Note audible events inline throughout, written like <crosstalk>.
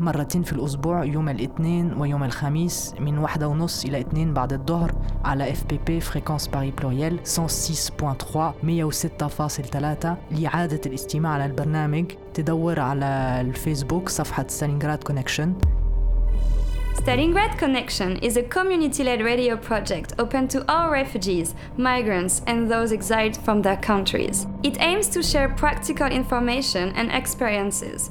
مرتين في الأسبوع يوم الاثنين ويوم الخميس من واحدة ونص إلى اتنين بعد الظهر على اف بي بي فريكونس باري بلوريال 106.3 106.3 لإعادة الاستماع على البرنامج تدور على الفيسبوك صفحة ستالينغراد كونكشن Stalingrad Connection is a community led radio project open to all refugees, migrants, and those exiled from their countries. It aims to share practical information and experiences.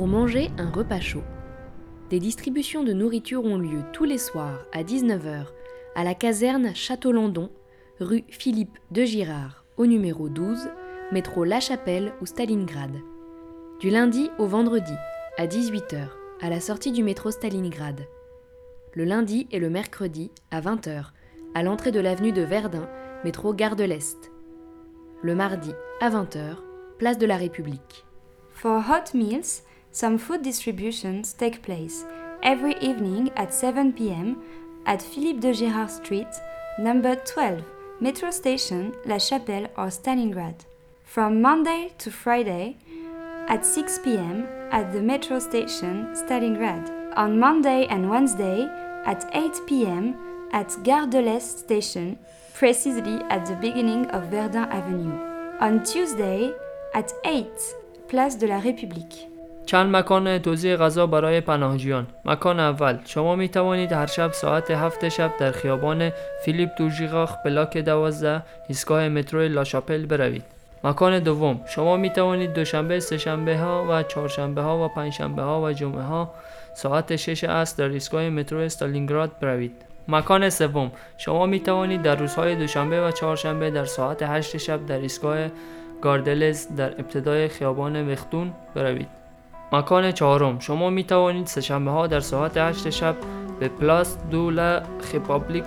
Pour manger un repas chaud. Des distributions de nourriture ont lieu tous les soirs à 19h à la caserne Château-Landon, rue Philippe de Girard, au numéro 12, métro La Chapelle ou Stalingrad. Du lundi au vendredi à 18h à la sortie du métro Stalingrad. Le lundi et le mercredi à 20h à l'entrée de l'avenue de Verdun, métro Gare de l'Est. Le mardi à 20h, place de la République. For hot meals, some food distributions take place every evening at 7 p.m. at Philippe de Girard Street, number 12, metro station La Chapelle or Stalingrad. From Monday to Friday at 6 p.m. at the metro station Stalingrad. On Monday and Wednesday at 8 p.m. at Gare de l'Est station, precisely at the beginning of Verdun Avenue. On Tuesday at 8, Place de la République. چند مکان توزیع غذا برای پناهجویان. مکان اول. شما می توانید هر شب ساعت هفت شب در خیابان فیلیپ دوژیغاخ بلاک دوازده ایستگاه مترو لاشاپل بروید. مکان دوم. شما می توانید دوشنبه سهشنبه ها و چهارشنبه ها و پنجشنبه ها و جمعه ها ساعت 6 است در ایستگاه مترو استالینگراد بروید. مکان سوم. شما می توانید در روزهای دوشنبه و چهارشنبه در ساعت 8 شب در ایستگاه گاردلز در ابتدای خیابان وختون بروید. مکان چهارم. شما می توانید سهشنبه ها در ساعت 8 شب به پلاس دو لا خیپابلیک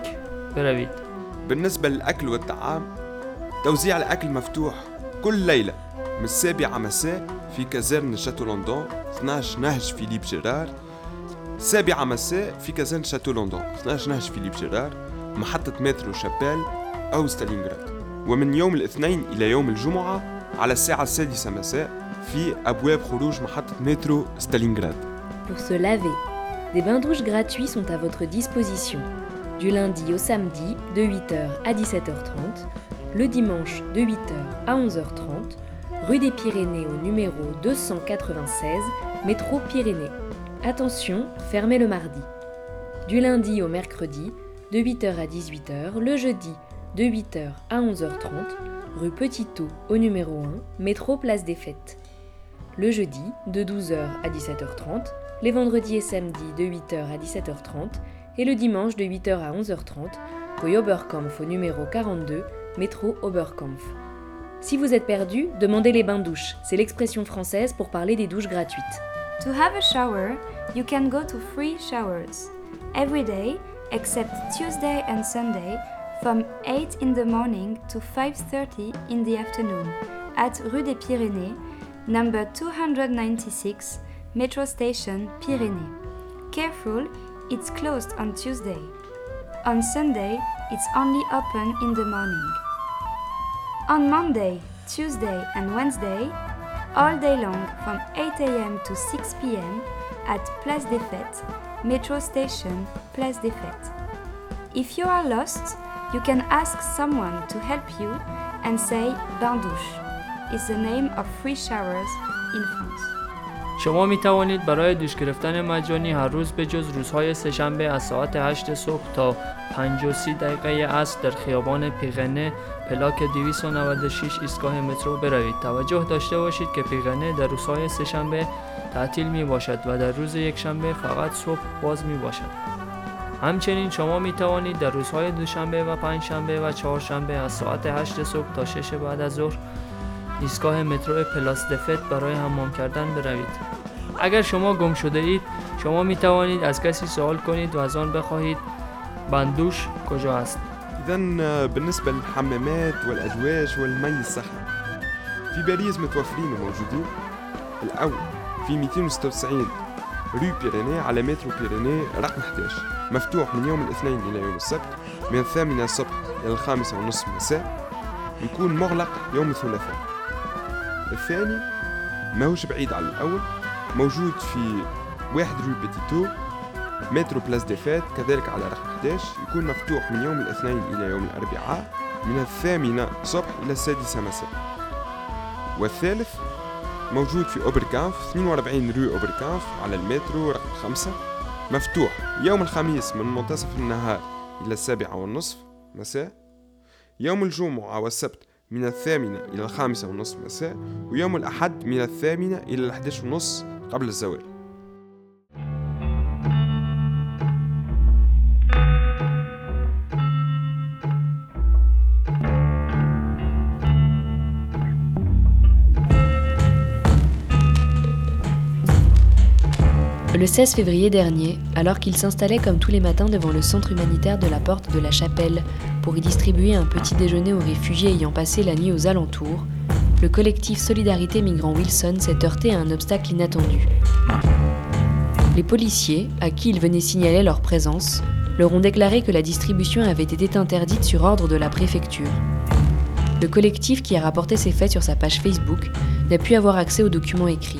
بروید. بالنسبة للأكل والطعام توزيع الأكل مفتوح كل ليلة من السابعة مساء في كازرن شاتو لندن 12 نهج فيليب جيرار. السابعة مساء في كازرن شاتو لندن 12 نهج فيليب جيرار محطة مترو شابيل أو ستالينغراد. ومن يوم الاثنين إلى يوم الجمعة على الساعة السادسة مساء في أبواب خروج محطة مترو ستالينغراد Pour se laver, des bains douches gratuits sont à votre disposition. Du lundi au samedi de 8h à 17h30, le dimanche de 8h à 11h30, rue des Pyrénées au numéro 296, métro Pyrénées. Attention, fermé le mardi. Du lundi au mercredi, de 8h à 18h, le jeudi, de 8h à 11h30, rue Petitot au numéro 1, métro Place des Fêtes. Le jeudi, de 12h à 17h30, les vendredis et samedis de 8h à 17h30 et le dimanche de 8h à 11h30, rue Oberkampf au numéro 42, métro Oberkampf. Si vous êtes perdu, demandez les bains-douches. C'est l'expression française pour parler des douches gratuites. To have a shower, you can go to free showers every day except Tuesday and Sunday from 8 in the morning to 5:30 in the afternoon at Rue des Pyrénées, number 296, metro station Pyrénées. Careful, it's closed on Tuesday. On Sunday, it's only open in the morning. On Monday, Tuesday, and Wednesday, all day long from 8 am to 6 pm at Place des Fêtes, metro station Place des Fêtes. If you are lost, you can ask someone to help you and say Bain douche is the name of free showers in France. شما می توانید برای دوش گرفتن مجانی هر روز به جز روزهای سهشنبه از ساعت 8 صبح تا 5 و 30 دقیقه عصر در خیابان پیغنه پلاک 296 ایستگاه مترو بروید. توجه داشته باشید که پیغنه در روزهای سهشنبه تعطیل می باشد و در روز یکشنبه فقط صبح باز می باشد. همچنین شما می توانید در روزهای دوشنبه و پنجشنبه و چهارشنبه از ساعت 8 صبح تا 6 بعد از ظهر ایستگاه مترو پلاس دفت برای حمام کردن بروید. اگر شما گم شده اید شما می توانید از کسی سوال کنید و از آن بخواهید. بندوش کجا است؟ إذا بالنسبة للحمامات والأزواج والمي الصحي في باريس متوفرين وموجودين الأول في 296 رو بيريني على مترو بيريني رقم 11 مفتوح من يوم الاثنين إلى يوم السبت من الثامنة الصبح إلى الخامسة ونصف مساء. يكون مغلق يوم الثلاثاء. الثاني ماهوش بعيد على الأول موجود في واحد رو بيتيتو مترو بلاس دي فات كذلك على رقم 11 يكون مفتوح من يوم الاثنين إلى يوم الأربعاء من الثامنة صبح إلى السادسة مساء. والثالث موجود في أوبركانف 42 رو أوبركانف على المترو رقم 5 مفتوح. يوم الخميس من منتصف النهار إلى السابعة والنصف مساء. يوم الجمعة والسبت من الثامنة إلى الخامسة والنصف مساء ويوم الأحد من الثامنة إلى الأحداش ونصف قبل الزوال Le 16 février dernier, alors qu'il s'installait comme tous les matins devant le centre humanitaire de la Porte de la Chapelle pour y distribuer un petit déjeuner aux réfugiés ayant passé la nuit aux alentours, le collectif Solidarité Migrants Wilson s'est heurté à un obstacle inattendu. Les policiers, à qui ils venaient signaler leur présence, leur ont déclaré que la distribution avait été interdite sur ordre de la préfecture. Le collectif qui a rapporté ces faits sur sa page Facebook n'a pu avoir accès aux documents écrits.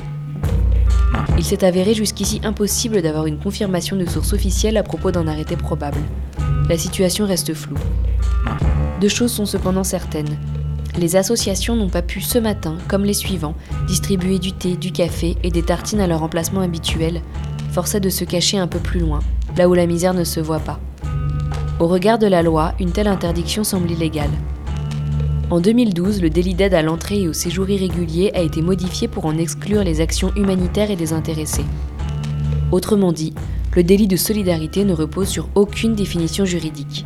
Il s'est avéré jusqu'ici impossible d'avoir une confirmation de source officielle à propos d'un arrêté probable. La situation reste floue. Deux choses sont cependant certaines. Les associations n'ont pas pu ce matin, comme les suivants, distribuer du thé, du café et des tartines à leur emplacement habituel, forcés de se cacher un peu plus loin, là où la misère ne se voit pas. Au regard de la loi, une telle interdiction semble illégale. En 2012, le délit d'aide à l'entrée et au séjour irrégulier a été modifié pour en exclure les actions humanitaires et désintéressées. Autrement dit, le délit de solidarité ne repose sur aucune définition juridique.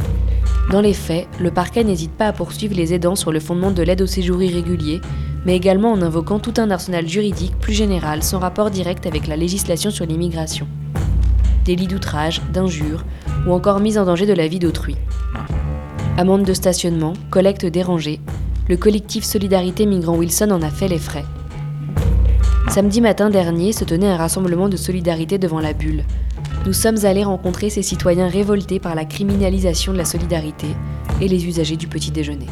Dans les faits, le parquet n'hésite pas à poursuivre les aidants sur le fondement de l'aide au séjour irrégulier, mais également en invoquant tout un arsenal juridique plus général sans rapport direct avec la législation sur l'immigration. Délit d'outrage, d'injure ou encore mise en danger de la vie d'autrui. Amende de stationnement, collecte dérangée, le collectif Solidarité Migrants Wilson en a fait les frais. Samedi matin dernier se tenait un rassemblement de solidarité devant la bulle. Nous sommes allés rencontrer ces citoyens révoltés par la criminalisation de la solidarité et les usagers du petit déjeuner.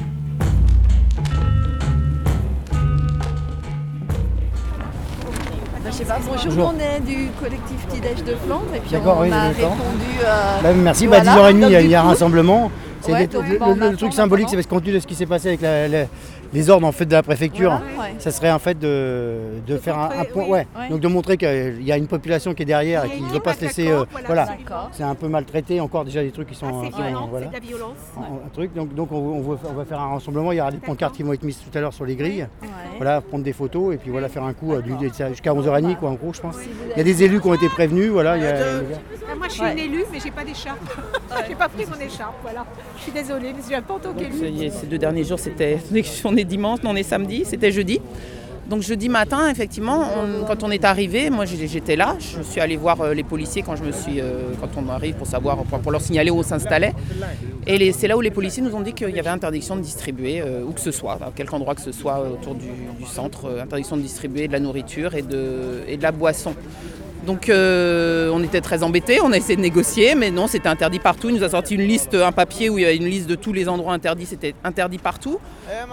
Je sais pas, bonjour, Bonjour. on est du collectif Petit-Déj de Flandre et puis D'accord, on oui, d'accord. répondu. euh, Bah, merci, Voilà, bah, 10h30, il y a- donc il y, a un rassemblement. C'est Ouais, des- donc, le, bah, le- le truc symbolique, c'est parce compte tenu de ce qui s'est passé avec la- la- les ordres en fait, de la préfecture. voilà, ouais. Ça serait en fait de, de faire un, montrer, un point, oui, ouais. ouais. donc de montrer qu'il y a une population qui est derrière et qui ne veut pas se laisser, euh, voilà, c'est un peu maltraité, encore déjà des trucs qui sont, Ah, qui ont- voilà, la violence. un- un truc. Donc, donc on, on va, on va faire un rassemblement, il y aura des pancartes qui vont être mises tout à l'heure sur les grilles, voilà, prendre des photos et puis voilà, faire un coup euh, jusqu'à 11h30 quoi, en gros je pense. Il y a des élus qui ont été prévenus, voilà, il y a- Moi, je suis Ouais. une élue, mais j'ai pas d'écharpe. <laughs> j'ai pas pris mon écharpe, voilà. Je suis désolée, mais je suis pas en tant qu'élue. ces deux derniers jours, c'était on dimanche, non, on est samedi, c'était jeudi. Donc jeudi matin, effectivement, quand on est arrivé, moi j'étais là, je suis allée voir euh, les policiers quand je me suis, euh, on arrive pour savoir, pour, leur signaler où on s'installait. Et c'est là où les policiers nous ont dit qu'il y avait interdiction de distribuer, euh, où que ce soit, à quelque endroit que ce soit autour du, centre, interdiction de distribuer de la nourriture et de la boisson. Donc euh, on était très embêtés, on a essayé de négocier, mais non, c'était interdit partout. Il nous a sorti une liste, un papier où il y avait une liste de tous les endroits interdits, c'était interdit partout.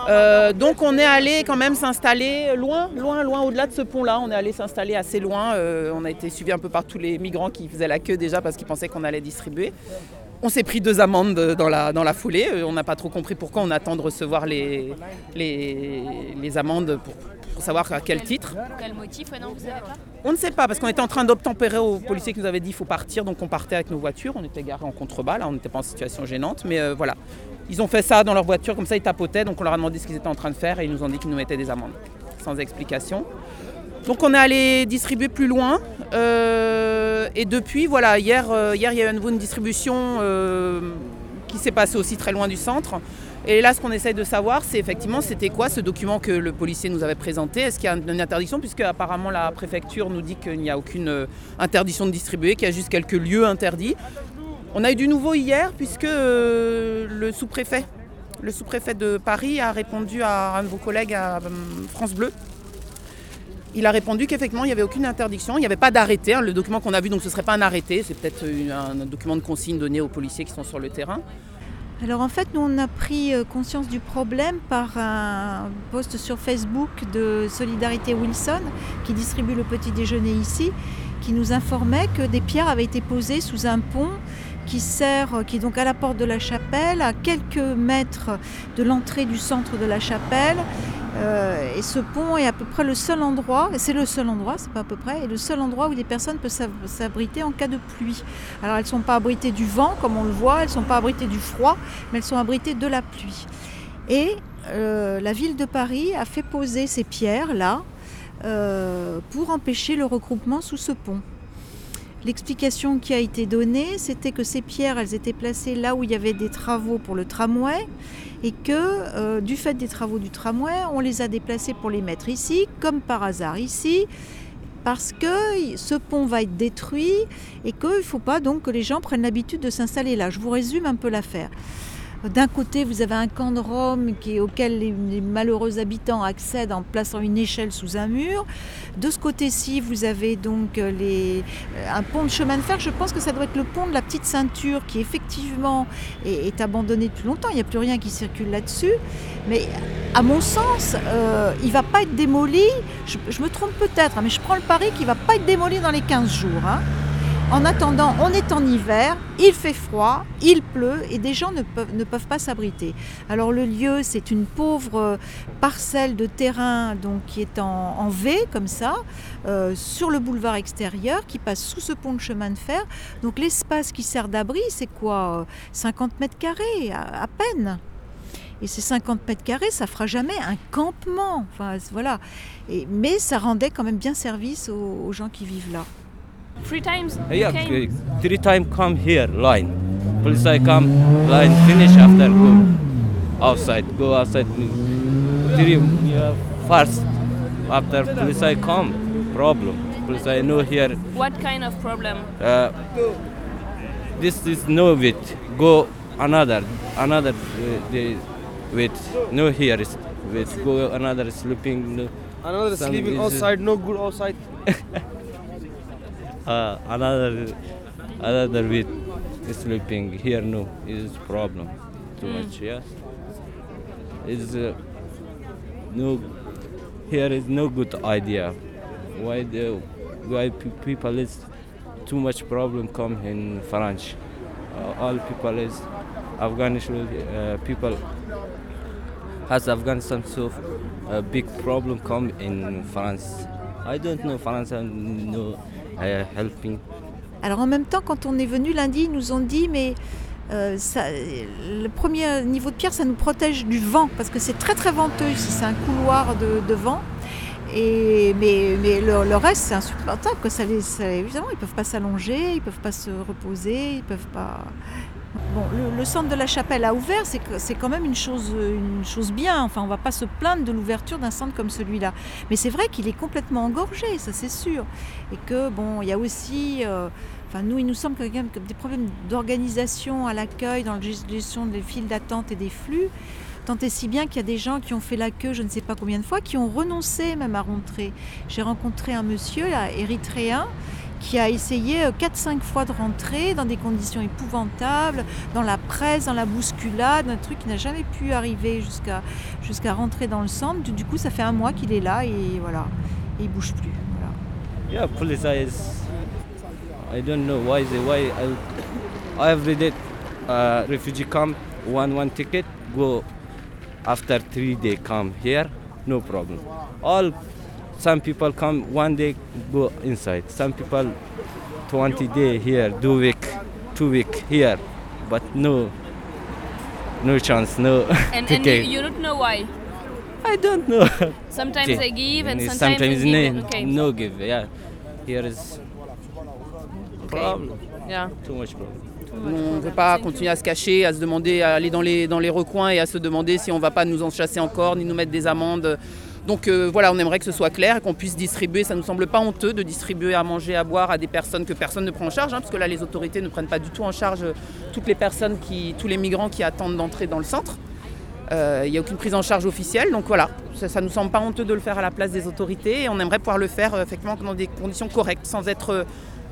Euh, donc on est allé quand même s'installer loin, loin, loin au-delà de ce pont-là. On est allé s'installer assez loin. Euh, on a été suivi un peu par tous les migrants qui faisaient la queue déjà parce qu'ils pensaient qu'on allait distribuer. On s'est pris deux amendes dans la, dans la foulée. On n'a pas trop compris pourquoi on attend de recevoir les, les, les amendes pour, pour savoir à quel titre. Pour quel motif ouais, non, vous savez pas On ne sait pas, parce qu'on était en train d'obtempérer aux policiers qui nous avaient dit qu'il faut partir, donc on partait avec nos voitures. On était garés en contrebas, là, on n'était pas en situation gênante, mais euh, voilà. Ils ont fait ça dans leur voiture, comme ça ils tapotaient, donc on leur a demandé ce qu'ils étaient en train de faire et ils nous ont dit qu'ils nous mettaient des amendes, sans explication. Donc on est allé distribuer plus loin. euh, et depuis, voilà, hier, euh, hier il y a eu à nouveau une distribution euh, qui s'est passée aussi très loin du centre. Et là, ce qu'on essaye de savoir, c'est effectivement, c'était quoi ce document que le policier nous avait présenté? Est-ce qu'il y a une interdiction? Puisque apparemment la préfecture nous dit qu'il n'y a aucune euh, interdiction de distribuer, qu'il y a juste quelques lieux interdits. On a eu du nouveau hier, puisque euh, le sous-préfet, de Paris a répondu à un de vos collègues à euh, France Bleu. Il a répondu qu'effectivement, il n'y avait aucune interdiction, il n'y avait pas d'arrêté. hein. Le document qu'on a vu, donc ce ne serait pas un arrêté, c'est peut-être un document de consigne donné aux policiers qui sont sur le terrain. Alors en fait, nous on a pris euh, conscience du problème par un post sur Facebook de Solidarité Wilson qui distribue le petit déjeuner ici, qui nous informait que des pierres avaient été posées sous un pont qui sert, qui est donc à la porte de la chapelle, à quelques mètres de l'entrée du centre de la chapelle. Euh, et ce pont est à peu près le seul endroit, c'est le seul endroit, c'est pas à peu près, et le seul endroit où des personnes peuvent s'ab- s'abriter en cas de pluie. Alors elles ne sont pas abritées du vent, comme on le voit, elles ne sont pas abritées du froid, mais elles sont abritées de la pluie. Et euh, la ville de Paris a fait poser ces pierres-là euh, pour empêcher le regroupement sous ce pont. L'explication qui a été donnée, c'était que ces pierres, elles étaient placées là où il y avait des travaux pour le tramway et que euh, du fait des travaux du tramway, on les a déplacées pour les mettre ici, comme par hasard ici, parce que ce pont va être détruit et qu'il ne faut pas donc que les gens prennent l'habitude de s'installer là. Je vous résume un peu l'affaire. D'un côté, vous avez un camp de Rome qui, auquel les, malheureux habitants accèdent en plaçant une échelle sous un mur. De ce côté-ci, vous avez donc euh, les, euh, un pont de chemin de fer. Je pense que ça doit être le pont de la petite ceinture qui effectivement est, abandonné depuis longtemps. Il n'y a plus rien qui circule là-dessus. Mais à mon sens, euh, il ne va pas être démoli. Je, je me trompe peut-être, hein, mais je prends le pari qu'il ne va pas être démoli dans les 15 jours. hein. En attendant, on est en hiver, il fait froid, il pleut et des gens ne peuvent, pas s'abriter. Alors le lieu, c'est une pauvre euh, parcelle de terrain donc, qui est en, V comme ça, euh, sur le boulevard extérieur, qui passe sous ce pont de chemin de fer. Donc l'espace qui sert d'abri, c'est quoi euh, 50 mètres carrés, à, peine. Et ces 50 mètres carrés, ça fera jamais un campement. Enfin, voilà. Mais ça rendait quand même bien service aux gens qui vivent là. Three times you Yeah, came? three time come here line. Police I come line finish after go outside go outside. Three yeah, first after police I come problem. Police I know here. What kind of problem? Uh, this is no with go another another uh, the with no here is with go another sleeping. No, Another sleeping outside, no good outside. <laughs> uh, another another with sleeping here no is problem too Mm. much yes is uh, no here is no good idea. Why the why pe- people is too much problem come in France uh, all people is Afghanistan uh, people has Afghanistan so a big problem come in France I don't know France and no uh, helping Alors en même temps, quand on est venu lundi, ils nous ont dit mais euh, le premier niveau de pierre, ça nous protège du vent parce que c'est très très venteux ici, c'est un couloir de, vent. Et, mais le, reste, c'est insupportable. Évidemment, ils ne peuvent pas s'allonger, ils ne peuvent pas se reposer, ils peuvent pas. Bon, le, centre de la chapelle a ouvert, c'est quand même une chose, une chose bien. Enfin, on ne va pas se plaindre de l'ouverture d'un centre comme celui-là. Mais c'est vrai qu'il est complètement engorgé, ça c'est sûr. Et que, bon, il y a aussi. euh, Enfin, nous, il nous semble qu'il y des problèmes d'organisation à l'accueil, dans la gest- gestion des files d'attente et des flux. Tant et si bien qu'il y a des gens qui ont fait la queue, je ne sais pas combien de fois, qui ont renoncé même à rentrer. J'ai rencontré un monsieur là, érythréen qui a essayé 4-5 fois de rentrer dans des conditions épouvantables, dans la presse, dans la bousculade, un truc qui n'a jamais pu arriver jusqu'à jusqu'à rentrer dans le centre. Du, du coup, ça fait un mois qu'il est là et voilà, et il bouge plus. Voilà. Yeah, police is. I don't know why they why I, every day uh, refugee come one one ticket go after three day come here no problem. All some people come one day go inside. Some people 20 day here, two week, two week here, but no no chance, no And, <laughs> and you, don't know why? I don't know. Sometimes they give and sometimes, sometimes they give. no, Okay. no give. Yeah, here is problem. Yeah. Too much problem. On ne veut pas continuer à se cacher, à se demander, à aller dans les, dans les recoins et à se demander si on ne va pas nous en chasser encore, ni nous mettre des amendes. Donc euh, voilà, on aimerait que ce soit clair et qu'on puisse distribuer. Ça ne nous semble pas honteux de distribuer à manger, à boire à des personnes que personne ne prend en charge, hein, parce que là, les autorités ne prennent pas du tout en charge euh, toutes les personnes, qui, tous les migrants qui attendent d'entrer dans le centre. Euh, Il n'y a aucune prise en charge officielle, donc voilà, ça ne nous semble pas honteux de le faire à la place des autorités et on aimerait pouvoir le faire euh, effectivement dans des conditions correctes, sans être euh,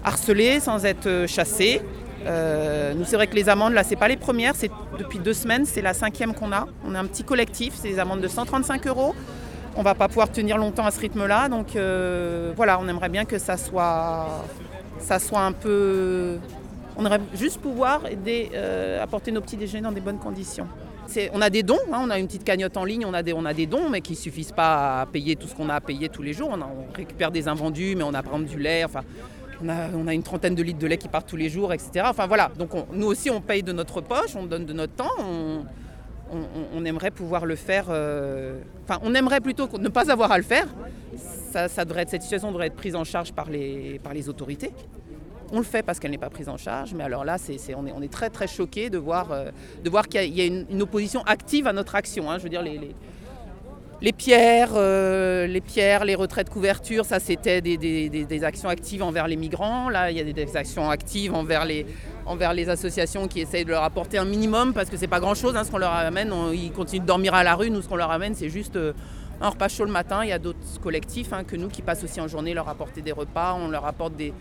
harcelé, sans être euh, chassé. Euh, nous, c'est vrai que les amendes, là, c'est pas les premières, c'est depuis deux semaines, c'est la cinquième qu'on a. On est un petit collectif, c'est des amendes de 135 euros. On va pas pouvoir tenir longtemps à ce rythme-là, donc euh, voilà, on aimerait bien que ça soit, un peu. On aimerait juste pouvoir aider, euh, apporter nos petits déjeuners dans des bonnes conditions. On a des dons, hein, on a une petite cagnotte en ligne, on a des, dons, mais qui ne suffisent pas à payer tout ce qu'on a à payer tous les jours. On, récupère des invendus, mais on a par exemple du lait, enfin, on a, une trentaine de litres de lait qui partent tous les jours, etc. Enfin voilà, donc on- nous aussi on paye de notre poche, on donne de notre temps, on- aimerait pouvoir le faire, euh, enfin on aimerait plutôt ne pas avoir à le faire. Ça, devrait être, cette situation devrait être prise en charge par les, par les autorités. On le fait parce qu'elle n'est pas prise en charge, mais alors là, c'est- on, est, on est très très choqués de voir, euh, voir qu'il y a, une, opposition active à notre action. hein. Je veux dire, les- les pierres, euh, les pierres, les retraits de couverture, ça c'était des, actions actives envers les migrants. Là, il y a des, actions actives envers les, associations qui essayent de leur apporter un minimum parce que c'est pas grand chose ce qu'on leur amène. Ils continuent de dormir à la rue. Nous, ce qu'on leur amène, c'est juste euh, un repas chaud le matin. Il y a d'autres collectifs hein, que nous qui passent aussi en journée leur apporter des repas. On leur apporte des,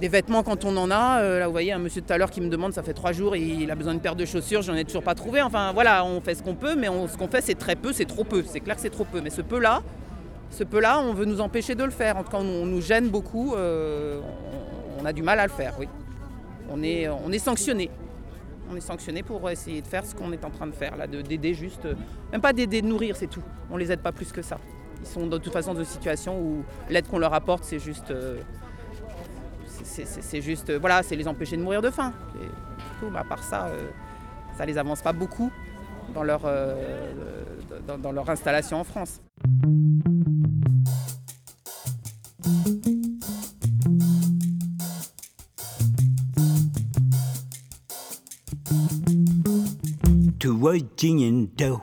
des vêtements quand on en a. Euh, là, vous voyez, un monsieur tout à l'heure qui me demande, ça fait trois jours, il a besoin d'une paire de chaussures, j'en ai toujours pas trouvé. Enfin, voilà, on fait ce qu'on peut, mais ce qu'on fait, c'est très peu, c'est trop peu. C'est clair que c'est trop peu. Mais ce peu-là, ce peu-là, on veut nous empêcher de le faire. En tout cas, on, nous gêne beaucoup. euh, on, a du mal à le faire, oui. On est, on sanctionné. On est sanctionné pour essayer de faire ce qu'on est en train de faire, là, de- d'aider juste, euh, même pas d'aider de nourrir, c'est tout. On les aide pas plus que ça. Ils sont de toute façon dans une situation où l'aide qu'on leur apporte, c'est juste, c'est juste, voilà, c'est les empêcher de mourir de faim. Tout, bah, à part ça, euh, ça les avance pas beaucoup dans leur, euh, dans, leur installation en France. to waiting dough.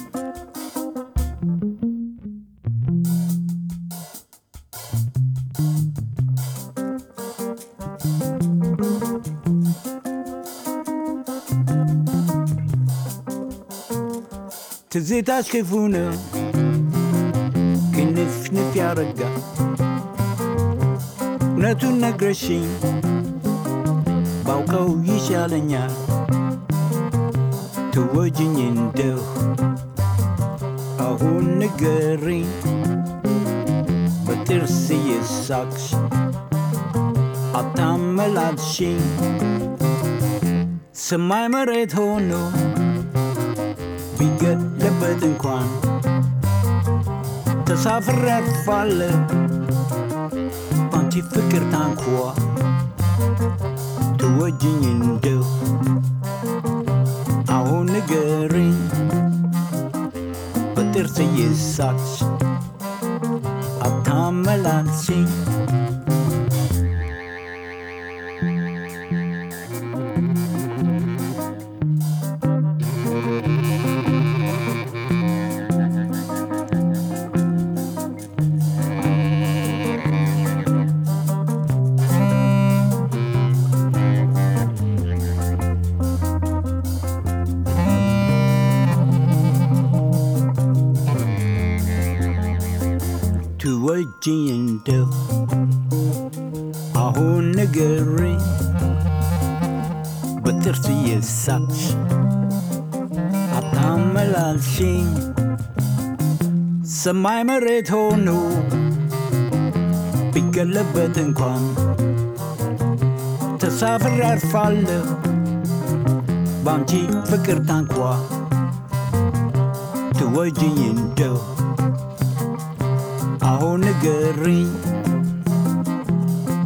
ትዝታሽ ክፉ ነው ክንፍንፍ ያረጋል እውነቱን ነግረሽኝ ባውቀው ይሻለኛል። ትወጅኝ እንደው አሁን ንገሪኝ በጥርስ የሳቅሽ አታመላልሽኝ ሰማይ መሬት ሆኖ weten kwam. Dat zou verrek vallen, want die verkeerd aan kwa. Doe het ding in deel. Aan negering, wat er zei je zat. Virgindale. Aho nagari, batirti yisach. Atamal alshin, samay marit honu, ቢገለበት እንኳን ተሳፍር ያርፋለሁ በአንቺ ፍቅር ታንኳ ትወጂኝ እንደው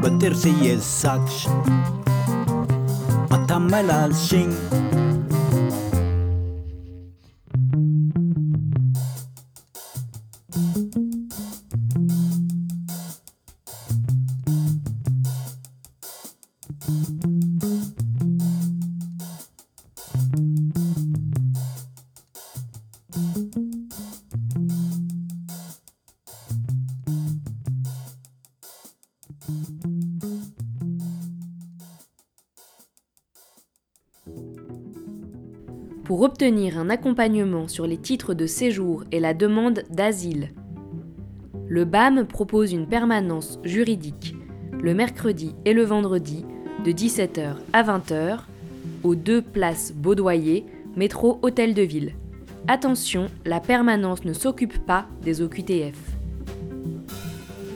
but there's a ye saksh Atamelal shing thank obtenir un accompagnement sur les titres de séjour et la demande d'asile. Le BAM propose une permanence juridique le mercredi et le vendredi de 17h à 20h aux deux places Baudoyer, métro Hôtel de Ville. Attention, la permanence ne s'occupe pas des OQTF.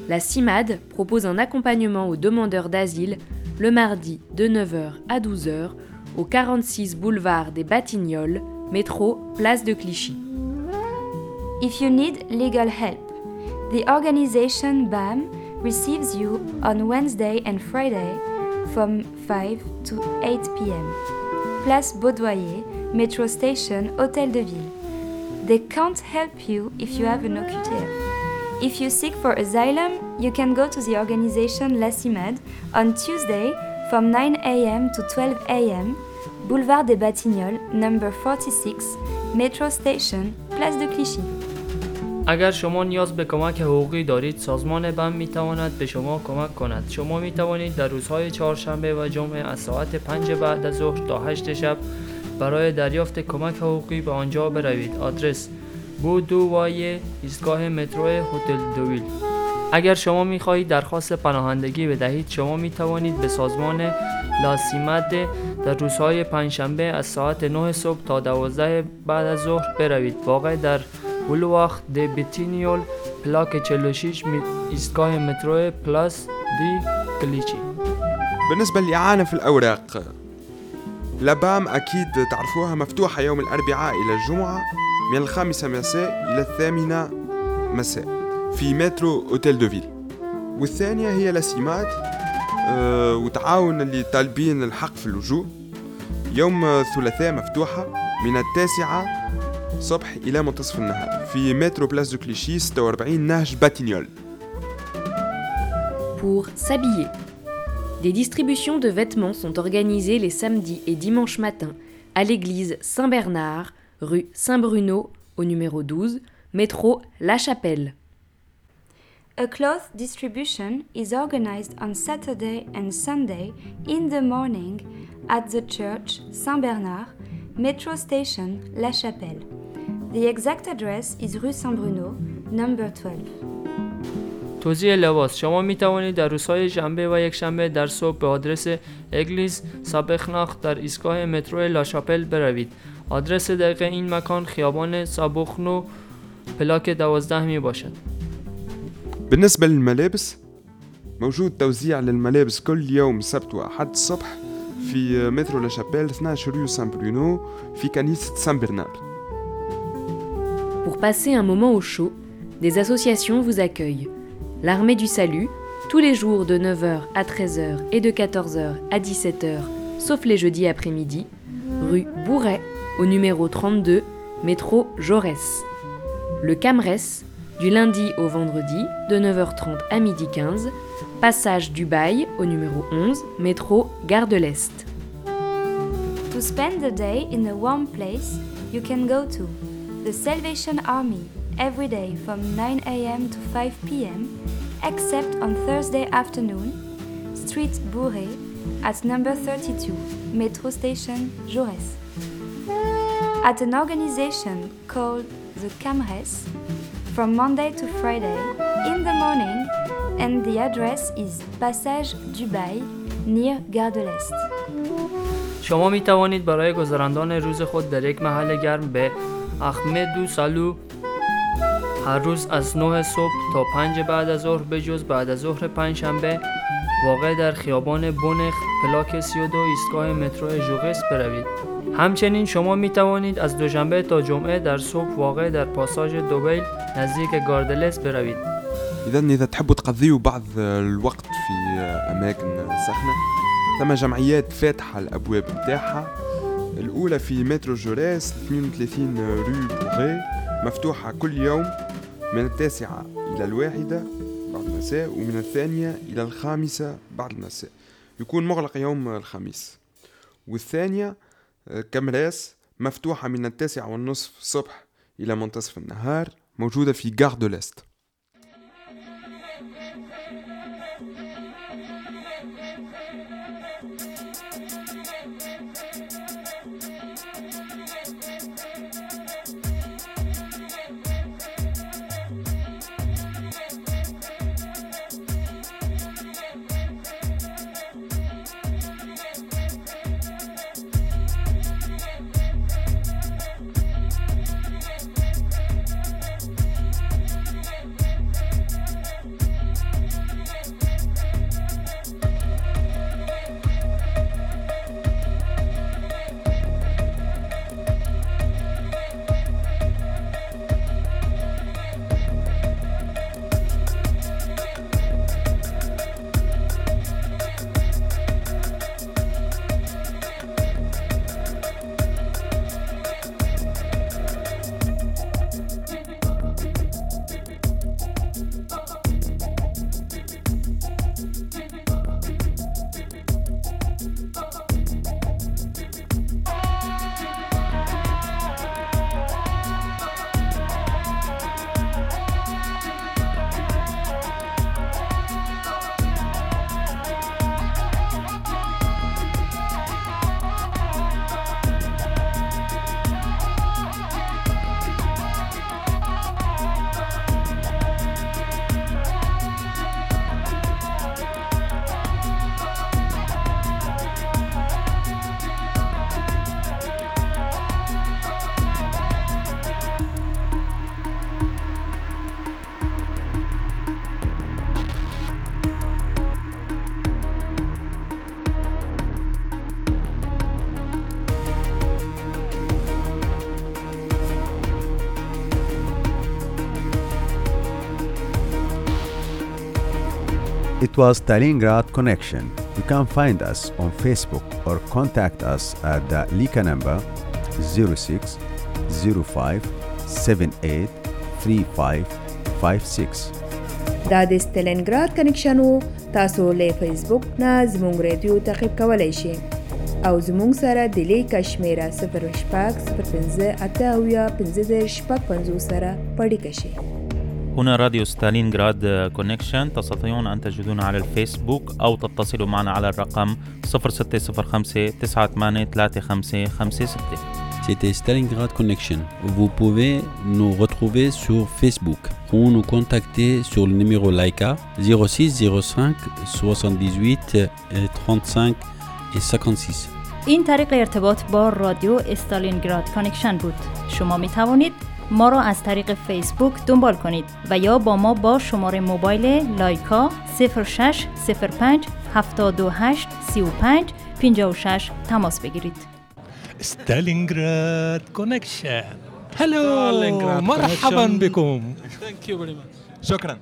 La CIMAD propose un accompagnement aux demandeurs d'asile le mardi de 9h à 12h au 46 boulevard des Batignolles, métro Place de Clichy. If you need legal help, the organization BAM receives you on Wednesday and Friday from 5 to 8 p.m. Place Baudoyer, Metro Station, Hôtel de Ville. They can't help you if you have an OQTF. If you seek for asylum, you can go to the organization La CIMAD on Tuesday from 9 a.m. to 12 a.m. Boulevard des Batignolles, number 46, Metro Station, Place de Clichy. اگر شما نیاز به کمک حقوقی دارید سازمان بم می تواند به شما کمک کند شما می توانید در روزهای چهارشنبه و جمعه از ساعت 5 بعد از ظهر تا 8 شب برای دریافت کمک حقوقی به آنجا بروید آدرس بو دو وایه ایستگاه مترو هتل دویل اگر شما می خواهید درخواست پناهندگی بدهید شما می توانید به سازمان لاسیمد در روزهای پنجشنبه از ساعت 9 صبح تا 12 بعد از ظهر بروید. واقع در بلواخ دی بیتینیول پلاک 46 می- ایستگاه مترو پلاس دی کلیچی. بالنسبة للإعانة في الأوراق لبام أكيد تعرفوها مفتوحة يوم الأربعاء إلى الجمعة من الخامسة مساء إلى الثامنة مساء. في مترو أوتيل دوفيل والثانية هي لاسيمات آه، وتعاون اللي طالبين الحق في اللجوء يوم الثلاثاء مفتوحة من التاسعة صبح إلى منتصف النهار في مترو بلاس دو كليشي 46 نهج باتينيول Pour s'habiller. Des distributions de vêtements sont organisées les samedis et dimanches matins à l'église Saint-Bernard, rue Saint-Bruno, au numéro 12, métro La Chapelle. A cloth distribution is organized on Saturday and Sunday in the morning at the church Saint Bernard, metro station La Chapelle. The exact address is rue Saint Bruno, number 12. توزیع لباس شما می توانید در روزهای شنبه و یک شنبه در صبح به آدرس اگلیس سابخناخ در ایستگاه مترو لاشاپل بروید آدرس دقیق این مکان خیابان سابخنو پلاک دوازده می باشد بالنسبة للملابس موجود توزيع للملابس كل يوم سبت وأحد الصبح في مترو لاشابيل 12 ريو سان برونو في كنيسة سان برنار Pour passer un moment au chaud, des associations vous accueillent. L'Armée du Salut, tous les jours de 9h à 13h et de 14h à 17h, sauf les jeudis après-midi, rue Bourret, au numéro 32, métro Jaurès. Le Camres, du lundi au vendredi, de 9h30 à 12h15, passage du Bail au numéro 11, métro Gare de l'Est. To spend the day in a warm place, you can go to the Salvation Army every day from 9 a.m. to 5 p.m., except on Thursday afternoon, Street Bourré at number 32, Metro Station, Jaurès. At an organization called the Camres, from Monday to Friday in the morning, and the address is Passage du Bail near Gare de l'Est. شما می توانید برای گذراندن روز خود در یک محل گرم به احمد دو سالو هر روز از 9 صبح تا 5 بعد از ظهر به جز بعد از ظهر پنجشنبه واقع در خیابان بونخ پلاک 32 ایستگاه مترو ژوغس بروید. همچنین شما می توانید از دوشنبه تا جمعه در صبح واقع در پاساژ دوبیل نزدیک گاردلس بروید. إذا إذا تحبوا تقضيوا بعض الوقت في أماكن سخنة ثم جمعيات فاتحة الأبواب متاعها الأولى في مترو جوراس 32 رو بوغي مفتوحة كل يوم من التاسعة إلى الواحدة بعد المساء ومن الثانية إلى الخامسة بعد المساء. يكون مغلق يوم الخميس. والثانية آه، كامراس مفتوحة من التاسعة والنصف الصبح إلى منتصف النهار موجودة في غار دو لست It was Stalingrad Connection. You can find us on Facebook or contact us at the Lika number 06 05 78 3556. دا د ستلنګراد کنیکشن وو تاسو له فیسبوک نه زموږ رادیو تعقیب کولی شئ او زموږ سره د لیک شمیره 08 05 اته او یا 15 شپږ 50 سره پړی شئ هنا راديو ستالينغراد كونكشن تستطيعون أن تجدونا على الفيسبوك أو تتصلوا معنا على الرقم 0605 983556 C'était Stalingrad Connection. Vous pouvez nous retrouver sur Facebook ou nous contacter sur le numéro Laika 06 05 78 35 et 56. این طریق ارتباط با رادیو استالینگراد کانکشن بود شما می توانید ما را از طریق فیسبوک دنبال کنید و یا با ما با شماره موبایل لایکا 06 05 728 35 56 تماس بگیرید. ستالينغراد كونكشن هلو مرحبا. بكم. Thank you very much. شكرا.